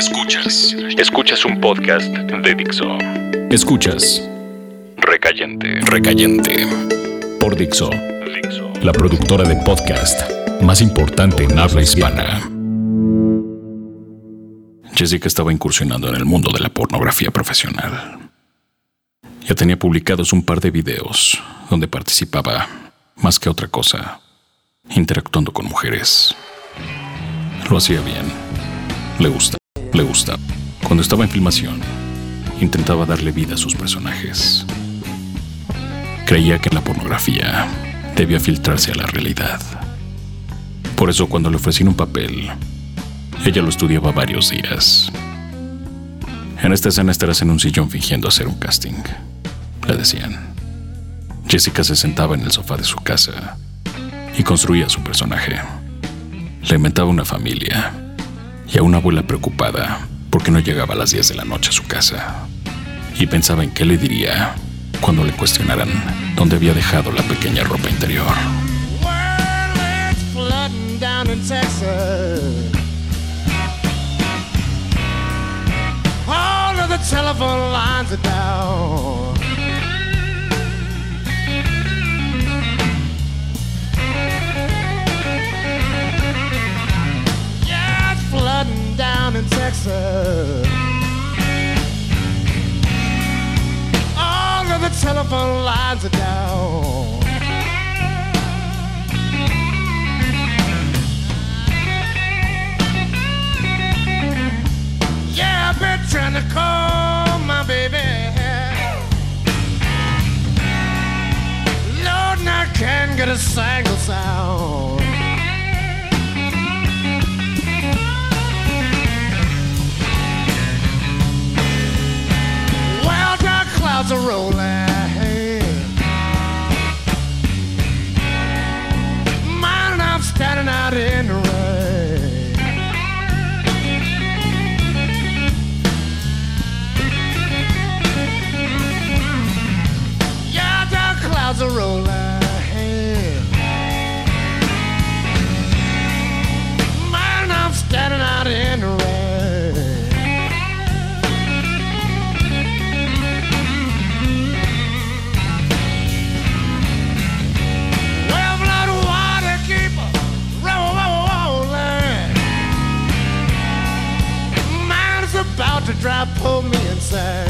Escuchas. Escuchas un podcast de Dixo. Escuchas. Recayente. Recayente. Por Dixo. Dixo. La productora de podcast más importante en habla hispana. Jessica estaba incursionando en el mundo de la pornografía profesional. Ya tenía publicados un par de videos donde participaba, más que otra cosa, interactuando con mujeres. Lo hacía bien. Le gusta, le gusta. Cuando estaba en filmación, intentaba darle vida a sus personajes. Creía que la pornografía debía filtrarse a la realidad. Por eso cuando le ofrecían un papel, ella lo estudiaba varios días. En esta escena estarás en un sillón fingiendo hacer un casting, le decían. Jessica se sentaba en el sofá de su casa y construía su personaje. Le inventaba una familia y a una abuela preocupada porque no llegaba a las 10 de la noche a su casa. Y pensaba en qué le diría cuando le cuestionaran dónde había dejado la pequeña ropa interior. In Texas. All of the telephone lines are down. Yeah, I've been trying to call my baby. Lord, and I can't get a single sound. a rolling. sad.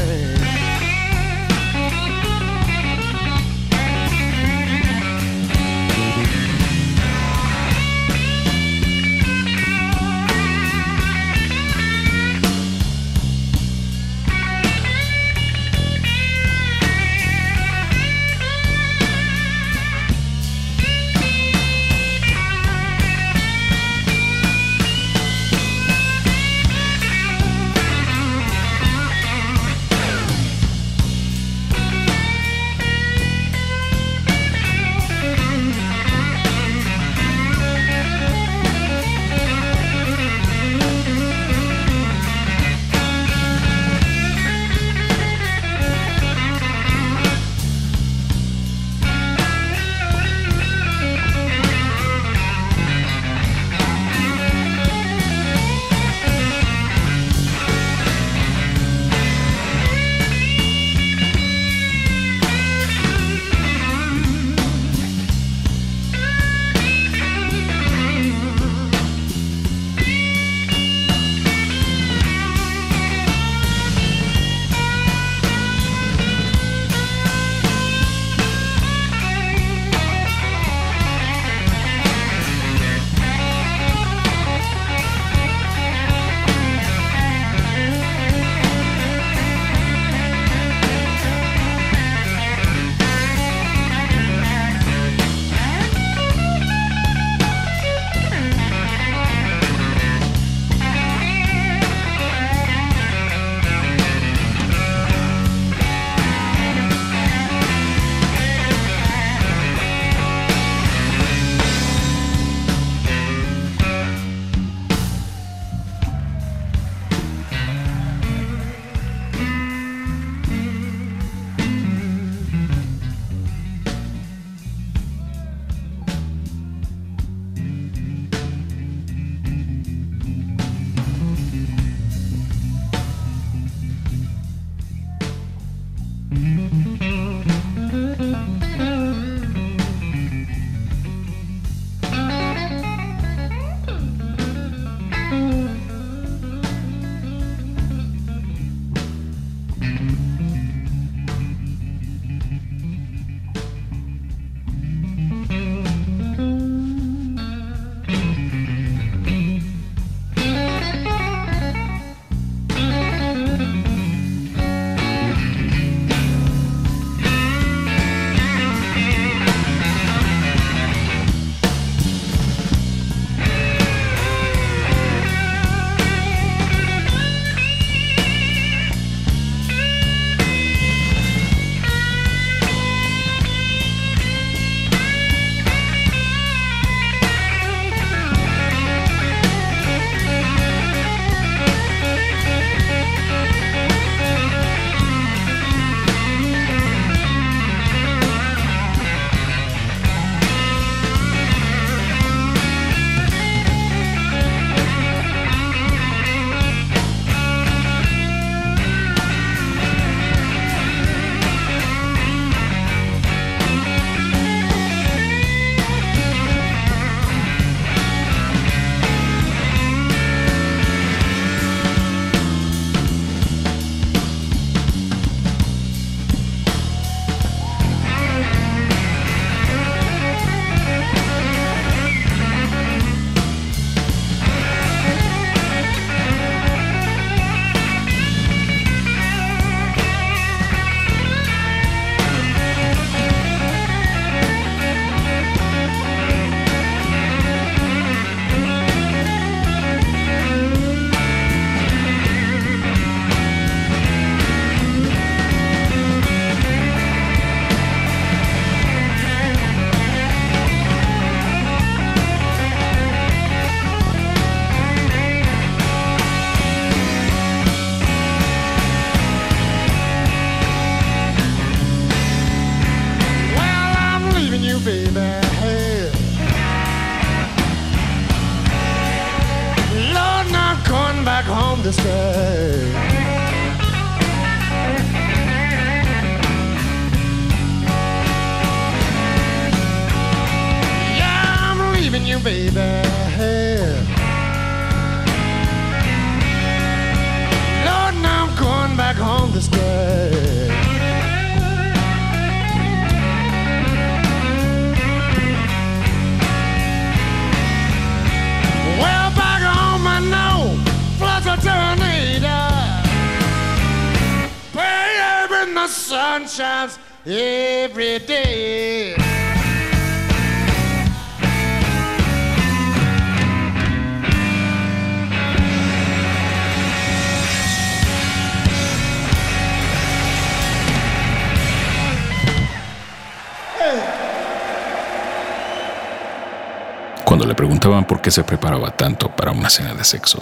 Por qué se preparaba tanto para una cena de sexo,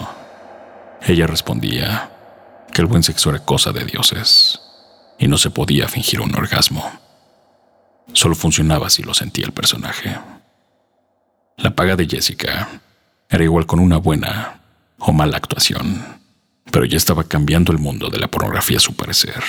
ella respondía que el buen sexo era cosa de dioses y no se podía fingir un orgasmo. Solo funcionaba si lo sentía el personaje. La paga de Jessica era igual con una buena o mala actuación, pero ya estaba cambiando el mundo de la pornografía a su parecer.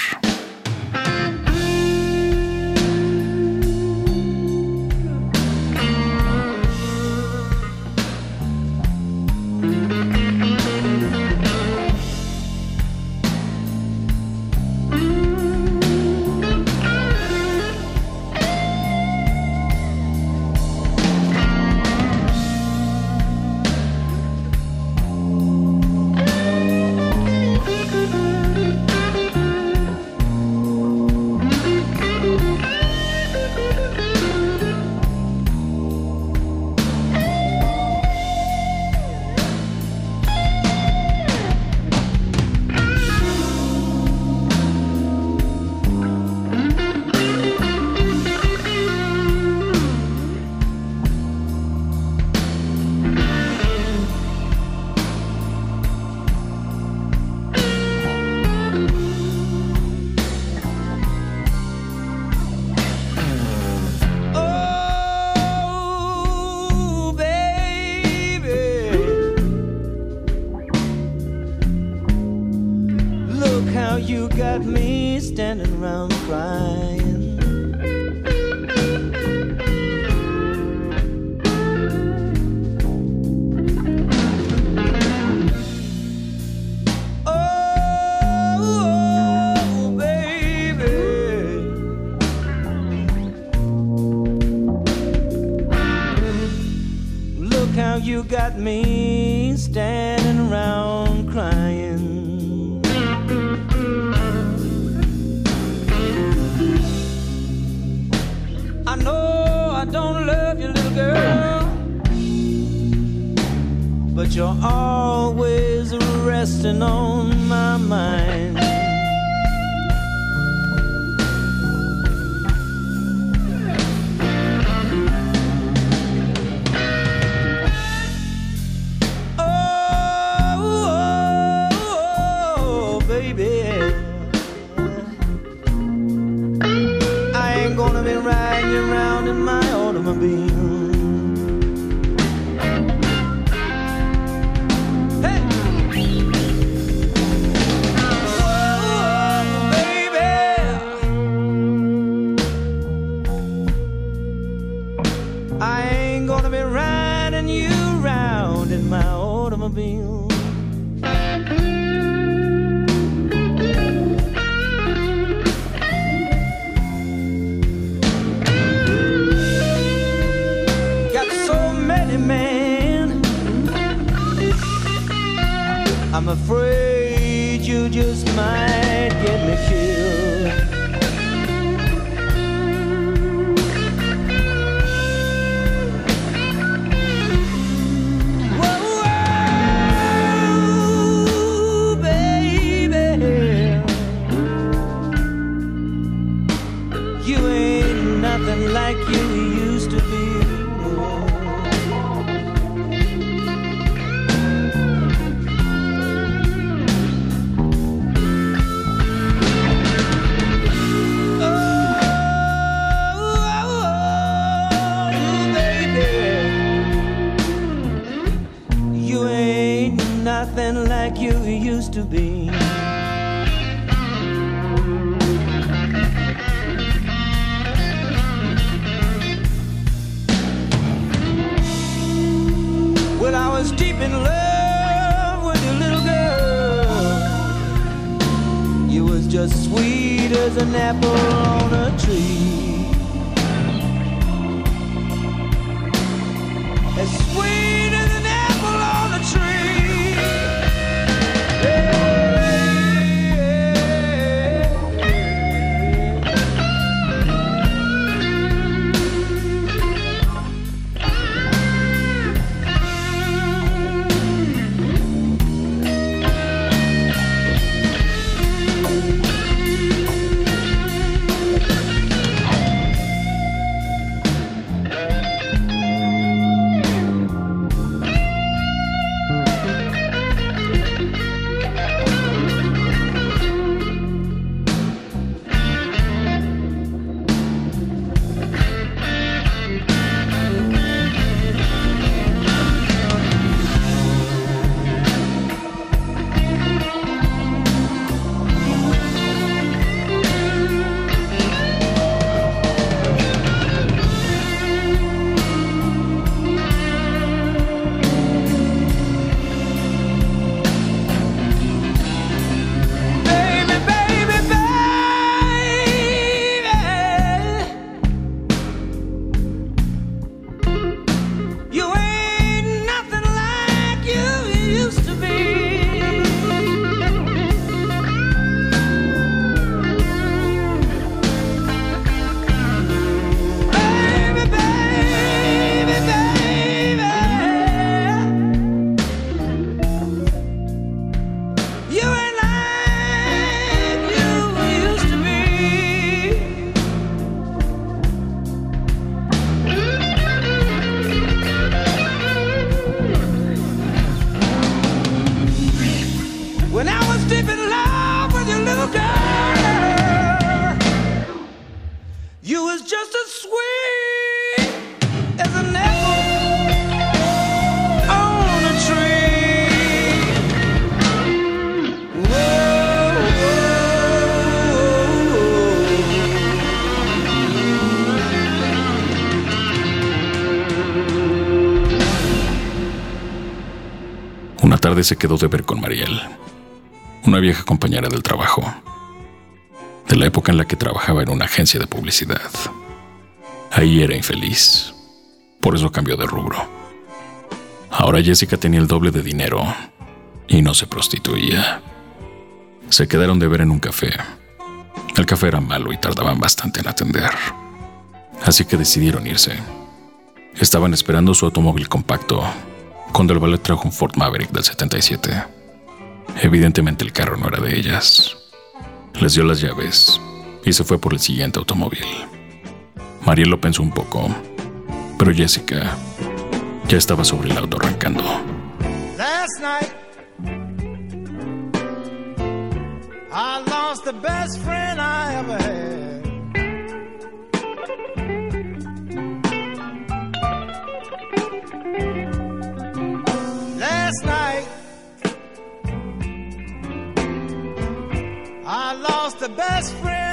You're always resting on my mind. Used to be. Se quedó de ver con Mariel, una vieja compañera del trabajo, de la época en la que trabajaba en una agencia de publicidad. Ahí era infeliz, por eso cambió de rubro. Ahora Jessica tenía el doble de dinero y no se prostituía. Se quedaron de ver en un café. El café era malo y tardaban bastante en atender. Así que decidieron irse. Estaban esperando su automóvil compacto cuando el ballet trajo un Ford Maverick del 77. Evidentemente el carro no era de ellas. Les dio las llaves y se fue por el siguiente automóvil. Mariel lo pensó un poco, pero Jessica ya estaba sobre el auto arrancando. Last night, I lost the best friend I ever had. The best friend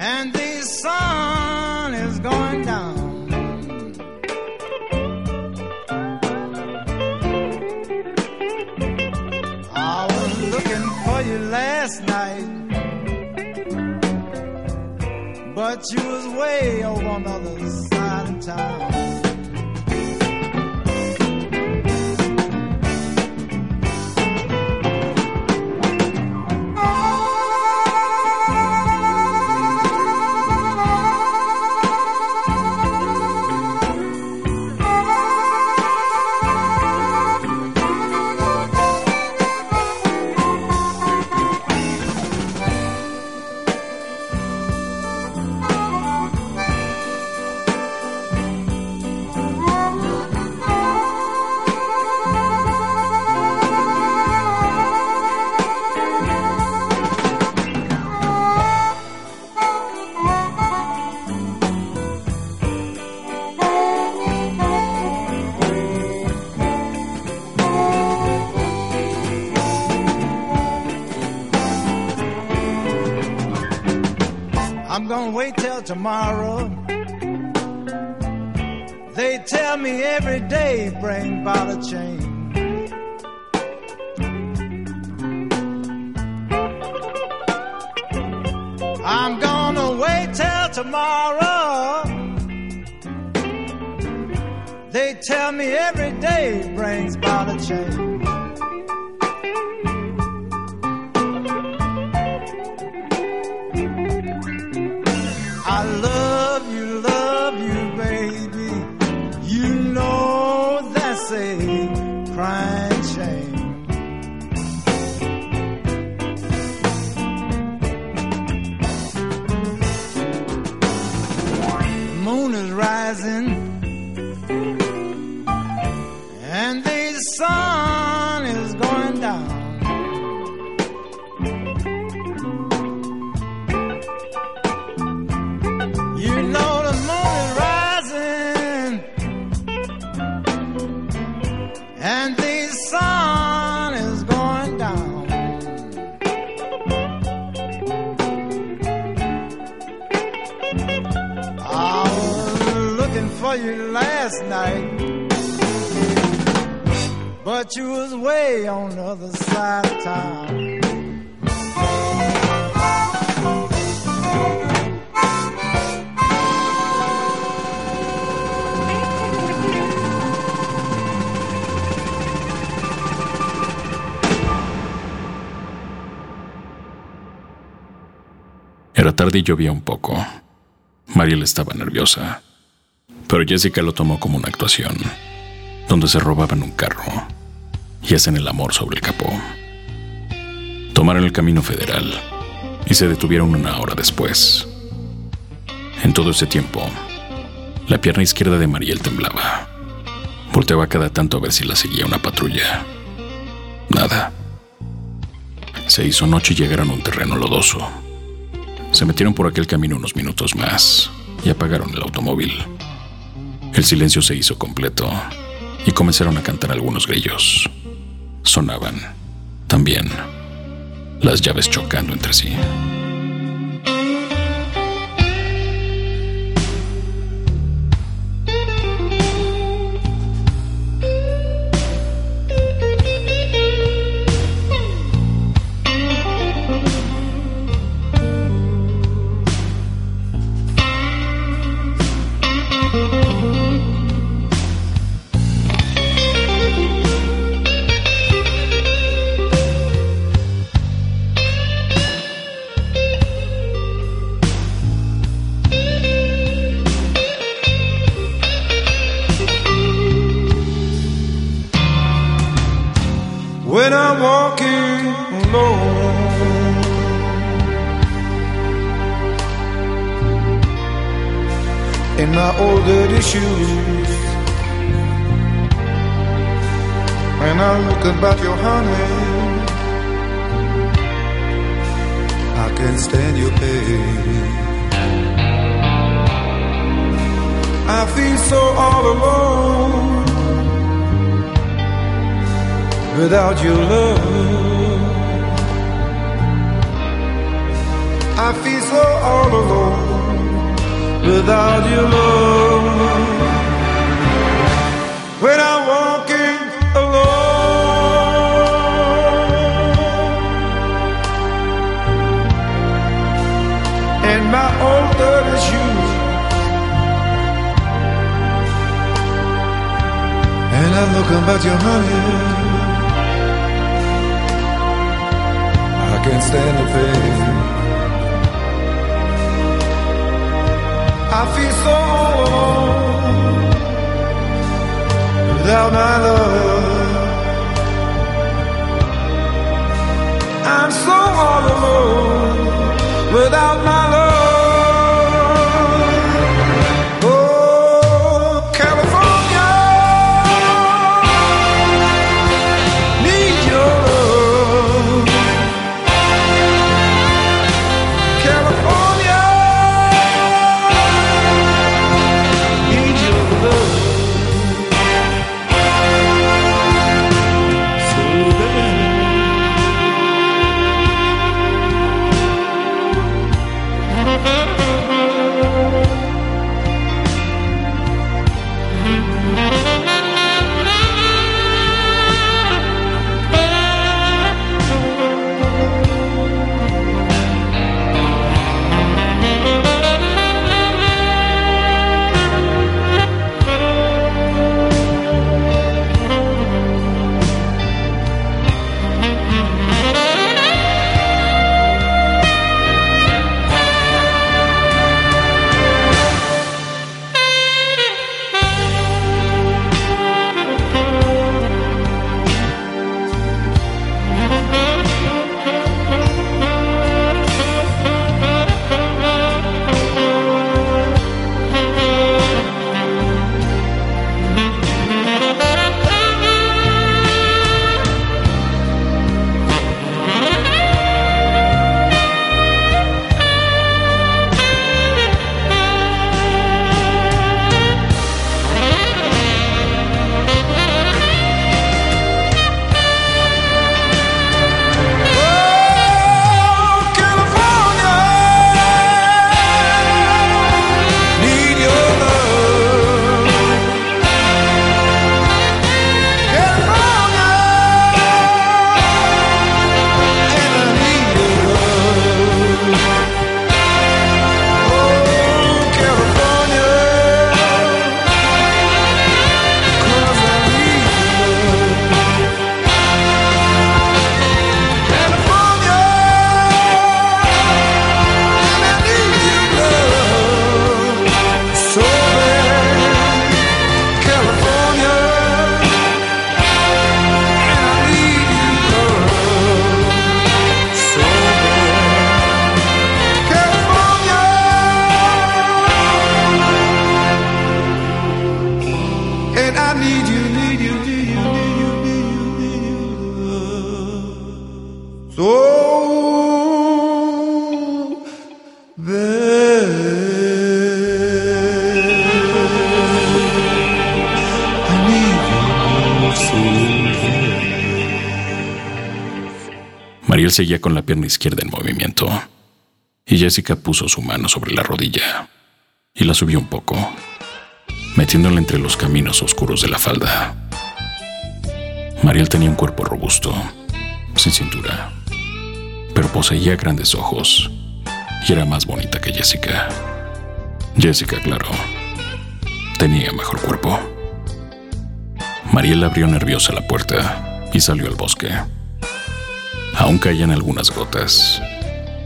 and the sun is going down. I was looking for you last night, but you was way over on the other side of town. Tomorrow. They tell me every day bring about a change. I'm gonna wait till tomorrow. They tell me every day brings about a change. I but you was way on the other side of town. Era tarde y llovía un poco. Mariel estaba nerviosa, pero Jessica lo tomó como una actuación, donde se robaban un carro y hacen el amor sobre el capó. Tomaron el camino federal y se detuvieron una hora después. En todo ese tiempo, la pierna izquierda de Mariel temblaba. Volteaba cada tanto a ver si la seguía una patrulla. Nada. Se hizo noche y llegaron a un terreno lodoso. Se metieron por aquel camino unos minutos más y apagaron el automóvil. El silencio se hizo completo y comenzaron a cantar algunos grillos. Sonaban, también, las llaves chocando entre sí. And I look about your honey. I can't stand the pain. I feel so alone without my love. I'm so all alone without my seguía con la pierna izquierda en movimiento, y Jessica puso su mano sobre la rodilla y la subió un poco, metiéndola entre los caminos oscuros de la falda. Mariel tenía un cuerpo robusto, sin cintura, pero poseía grandes ojos y era más bonita que Jessica. Jessica, claro, tenía mejor cuerpo. Mariel abrió nerviosa la puerta y salió al bosque. Aún caían algunas gotas,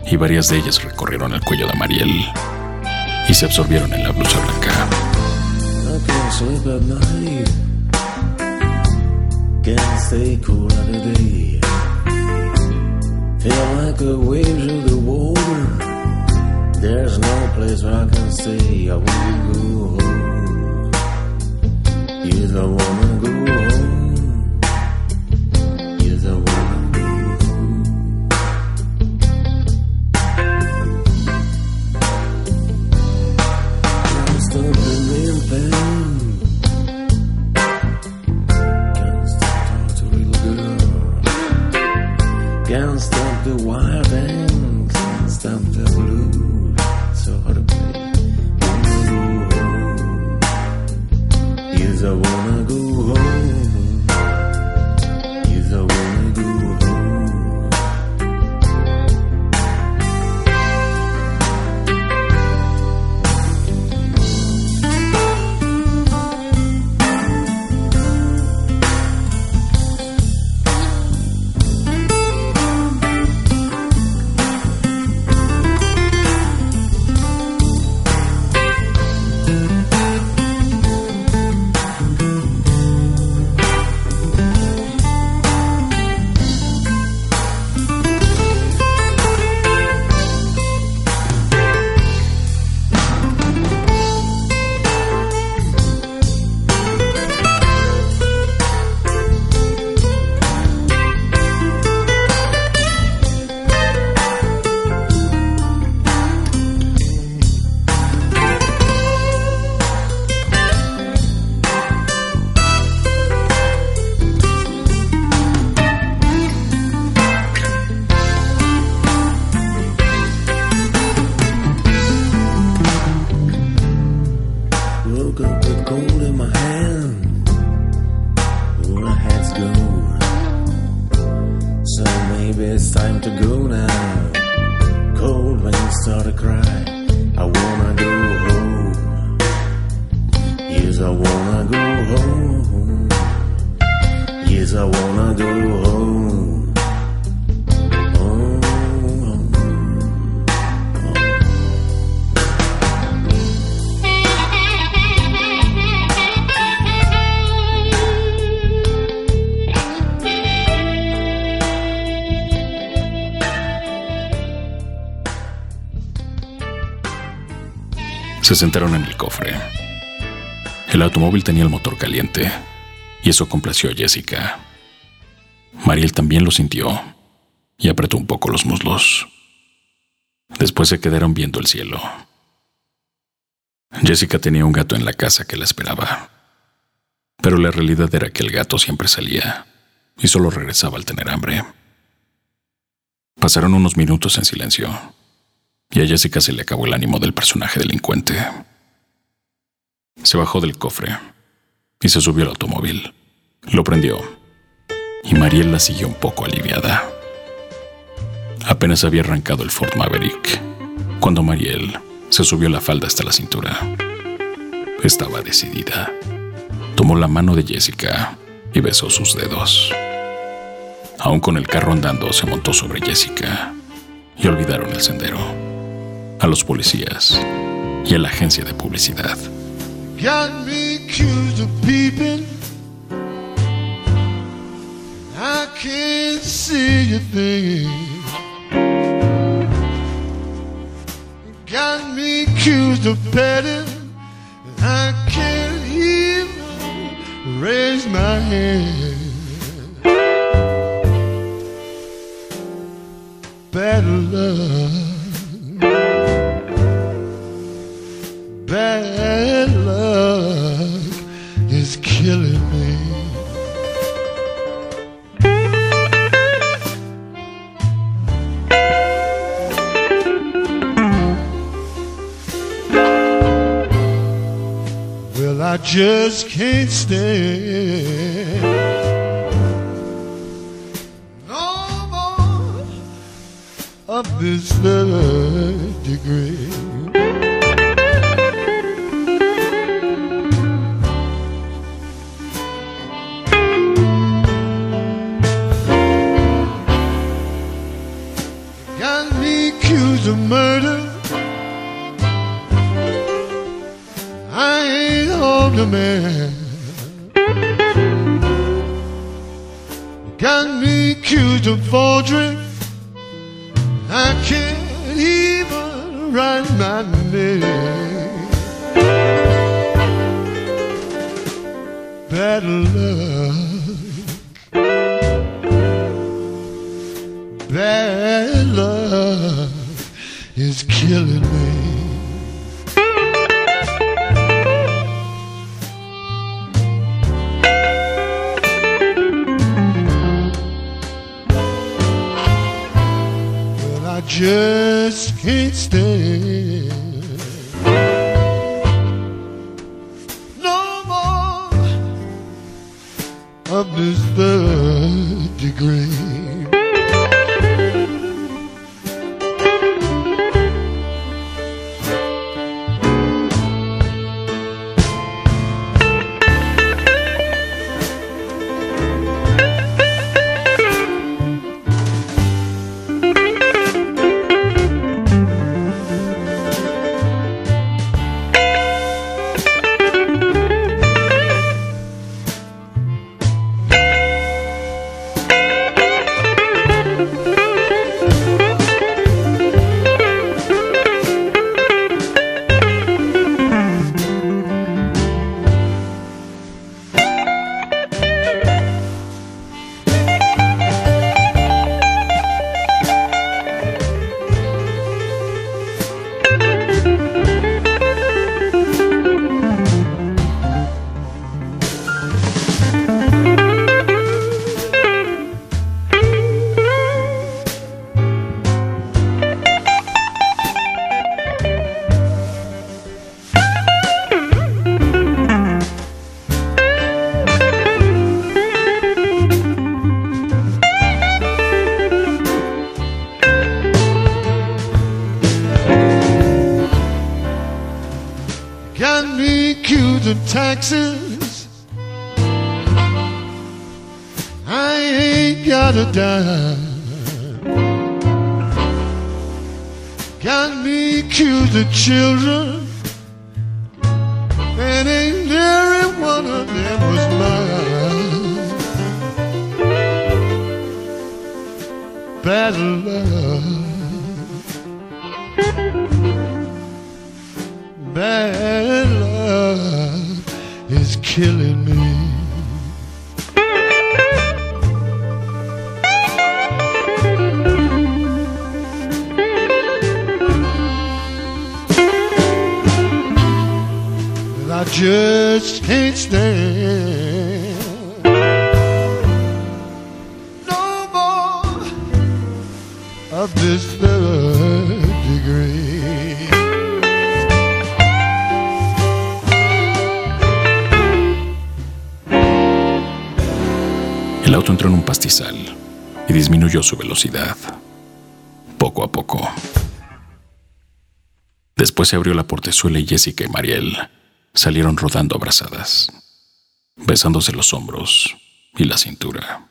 y varias de ellas recorrieron el cuello de Mariel y se absorbieron en la blusa blanca. I Se sentaron en el cofre. El automóvil tenía el motor caliente y eso complació a Jessica. Mariel también lo sintió y apretó un poco los muslos. Después se quedaron viendo el cielo. Jessica tenía un gato en la casa que la esperaba, pero la realidad era que el gato siempre salía y solo regresaba al tener hambre. Pasaron unos minutos en silencio y a Jessica se le acabó el ánimo del personaje delincuente. Se bajó del cofre y se subió al automóvil. Lo prendió y Mariel la siguió un poco aliviada. Apenas había arrancado el Ford Maverick cuando Mariel se subió la falda hasta la cintura. Estaba decidida. Tomó la mano de Jessica y besó sus dedos. Aún con el carro andando, se montó sobre Jessica y olvidaron el sendero, a los policías y a la agencia de publicidad. Raise my hand. Bad luck is killing me. Well, I just can't stand of this third degree. Got me accused of murder. I ain't harmed a man. Got me accused of forgery. I can't even write my name. Bad luck. Bad luck is killing me. Just can't stand El auto entró en un pastizal y disminuyó su velocidad, poco a poco. Después se abrió la portezuela y Jessica y Mariel salieron rodando abrazadas, besándose los hombros y la cintura.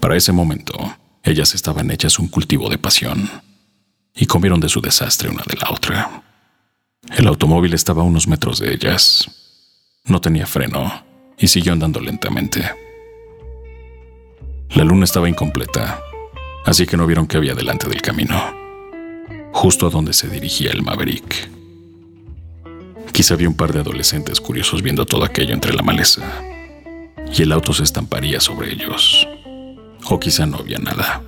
Para ese momento, ellas estaban hechas un cultivo de pasión y comieron de su desastre una de la otra. El automóvil estaba a unos metros de ellas. No tenía freno y siguió andando lentamente. La luna estaba incompleta, así que no vieron qué había delante del camino, justo a donde se dirigía el Maverick. Quizá había un par de adolescentes curiosos viendo todo aquello entre la maleza, y el auto se estamparía sobre ellos. O quizá no había nada.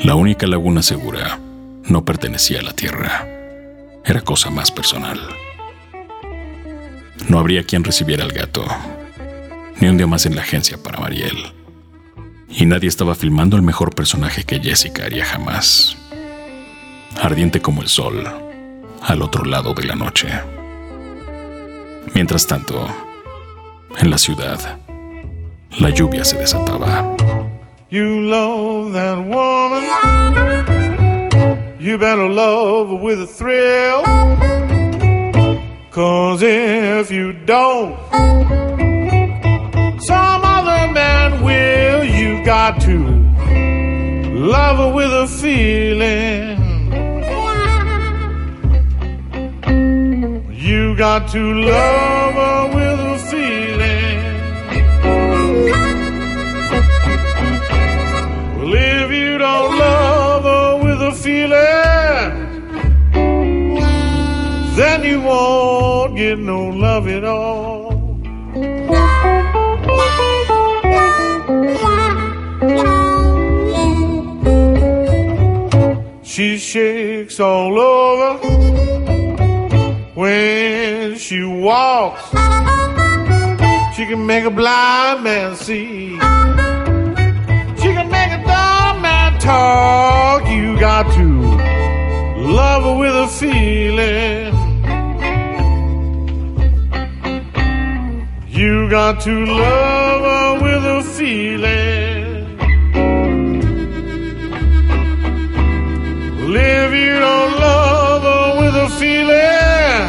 La única laguna segura no pertenecía a la tierra. Era cosa más personal. No habría quien recibiera al gato, ni un día más en la agencia para Mariel y nadie estaba filmando el mejor personaje que Jessica haría jamás. Ardiente como el sol, al otro lado de la noche. Mientras tanto, en la ciudad, la lluvia se desataba. You love that woman. You better love with a thrill. Cause if you don't, some other man will. You got to love her with a feeling. You got to love her with a feeling. Well, if you don't love her with a feeling, then you won't get no love at all. Shakes all over when she walks. She can make a blind man see. She can make a dumb man talk, you got to love her with a feeling. You got to love her with a feeling. Live you don't love her with a feeling,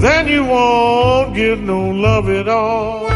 then you won't get no love at all.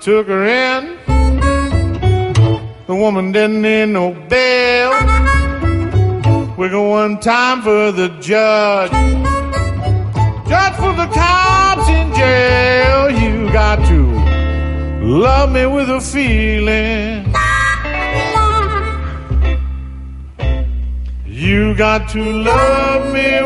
Took her in. The woman didn't need no bail. We go one time for the judge. Judge for the cops in jail. You got to love me with a feeling. You got to love me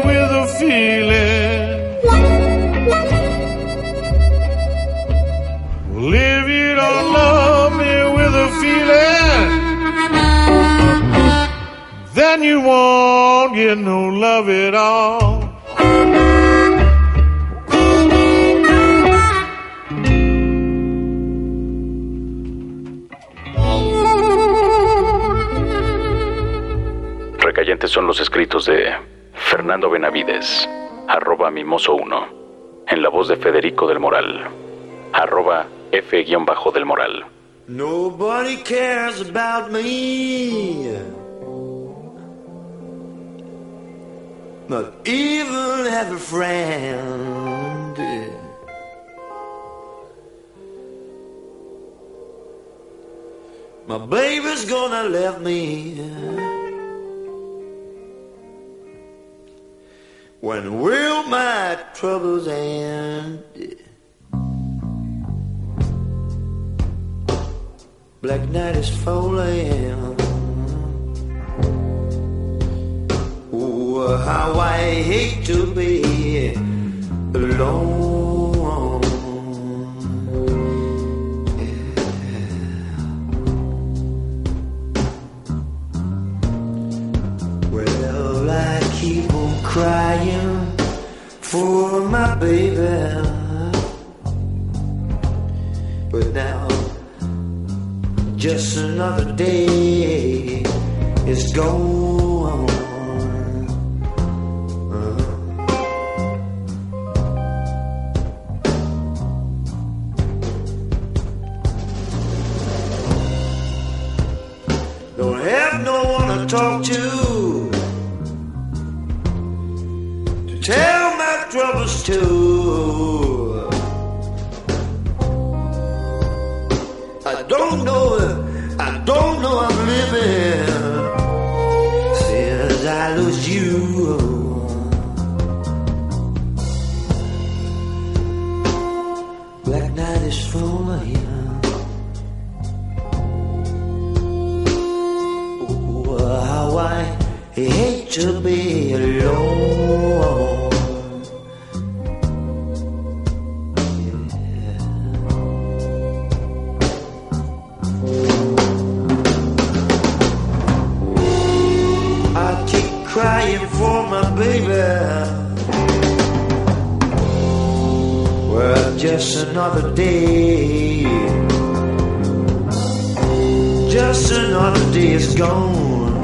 Recayentes son los escritos de Fernando Benavides, arroba mimoso 1, en la voz de Federico del Moral, arroba F-del Moral. Nobody cares about me. Not even have a friend. My baby's gonna leave me. When will my troubles end? Black night is falling. Oh, how I hate to be alone. Crying for my baby. But now just another day is gone. Don't have no one to talk to to too. I don't know, I don't know I'm living since I lose you. is full of him. Oh, how I hate to be alone. Just another day. Just another day is gone.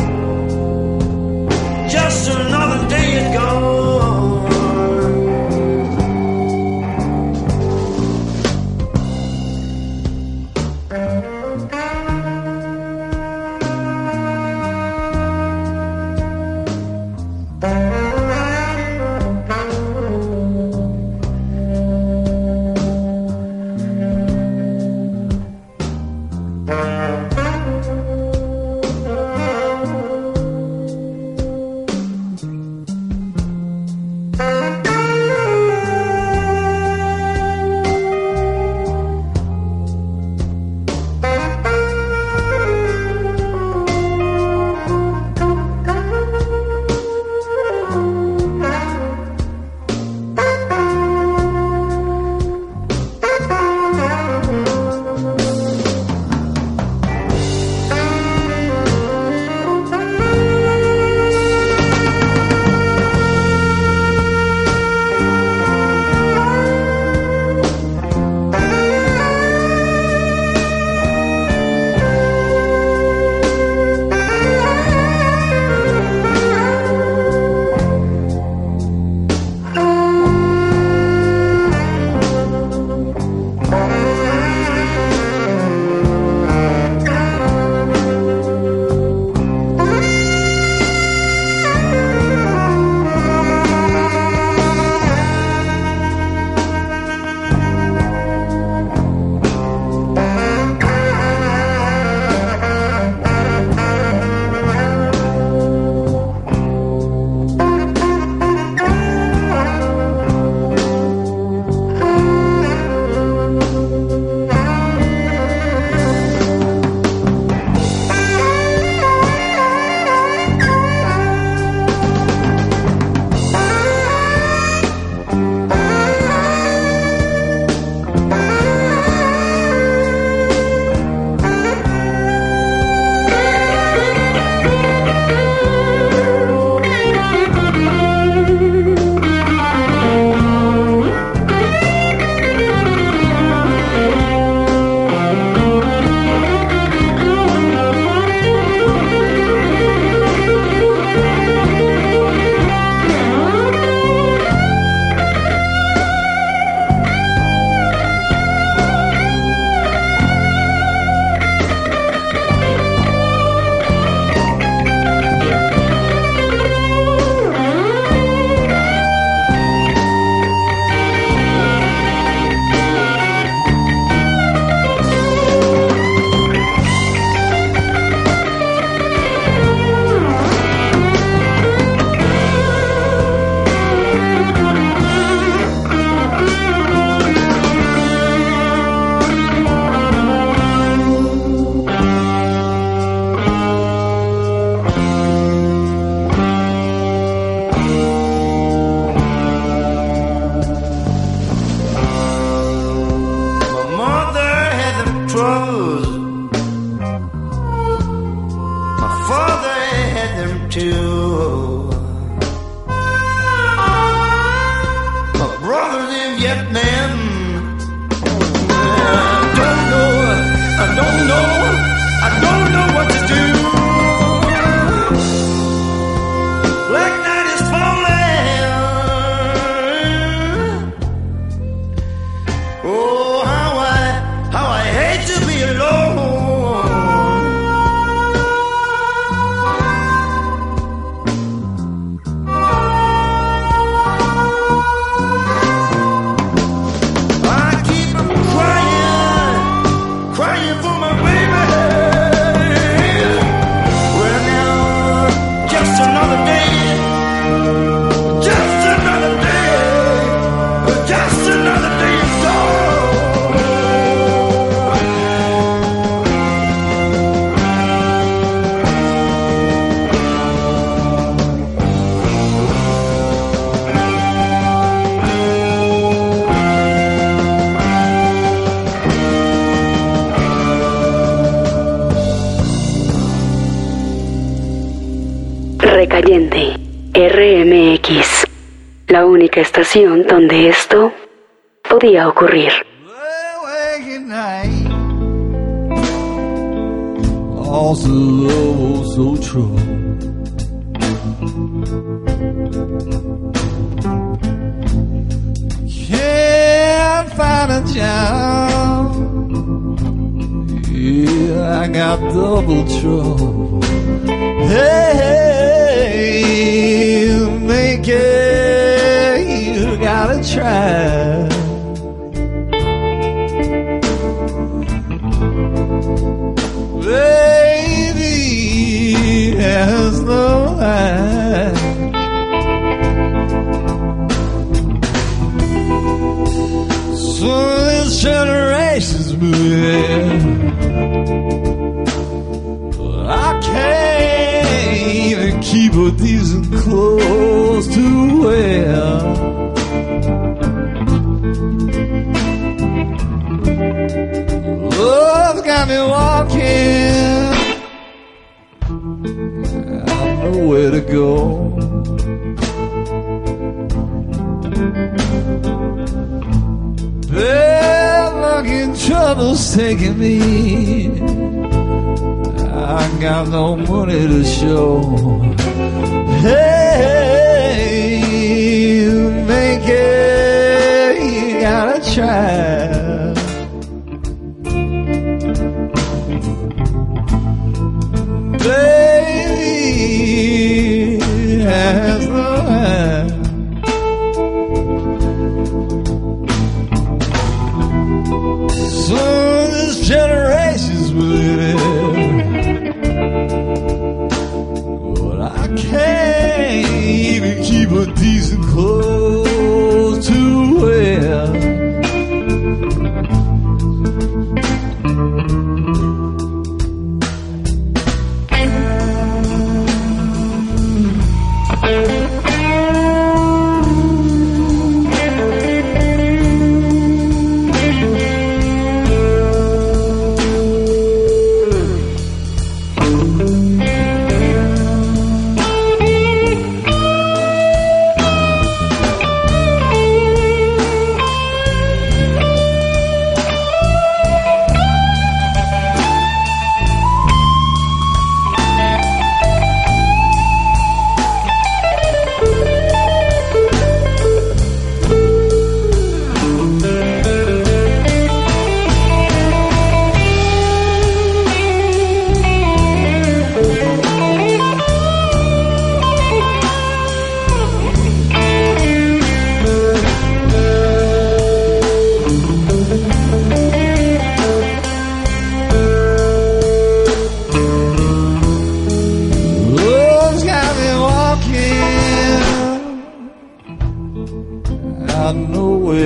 Just another day is gone. La única estación donde esto podía ocurrir. Yeah, I got double trouble. Hey, try. Baby has no eye. So this generation's moving. I can't even keep a decent clothes to wear. Love's got me walking. I know where to go. Bad luck and trouble's taking me. I got no money to show. Hey, make it, you gotta try.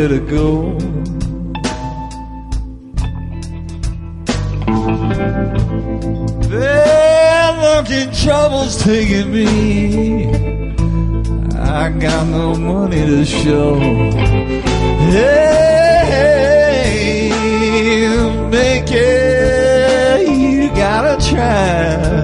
Know where to go. Luck and trouble's taking me. I got no money to show. Hey, make it, you gotta try.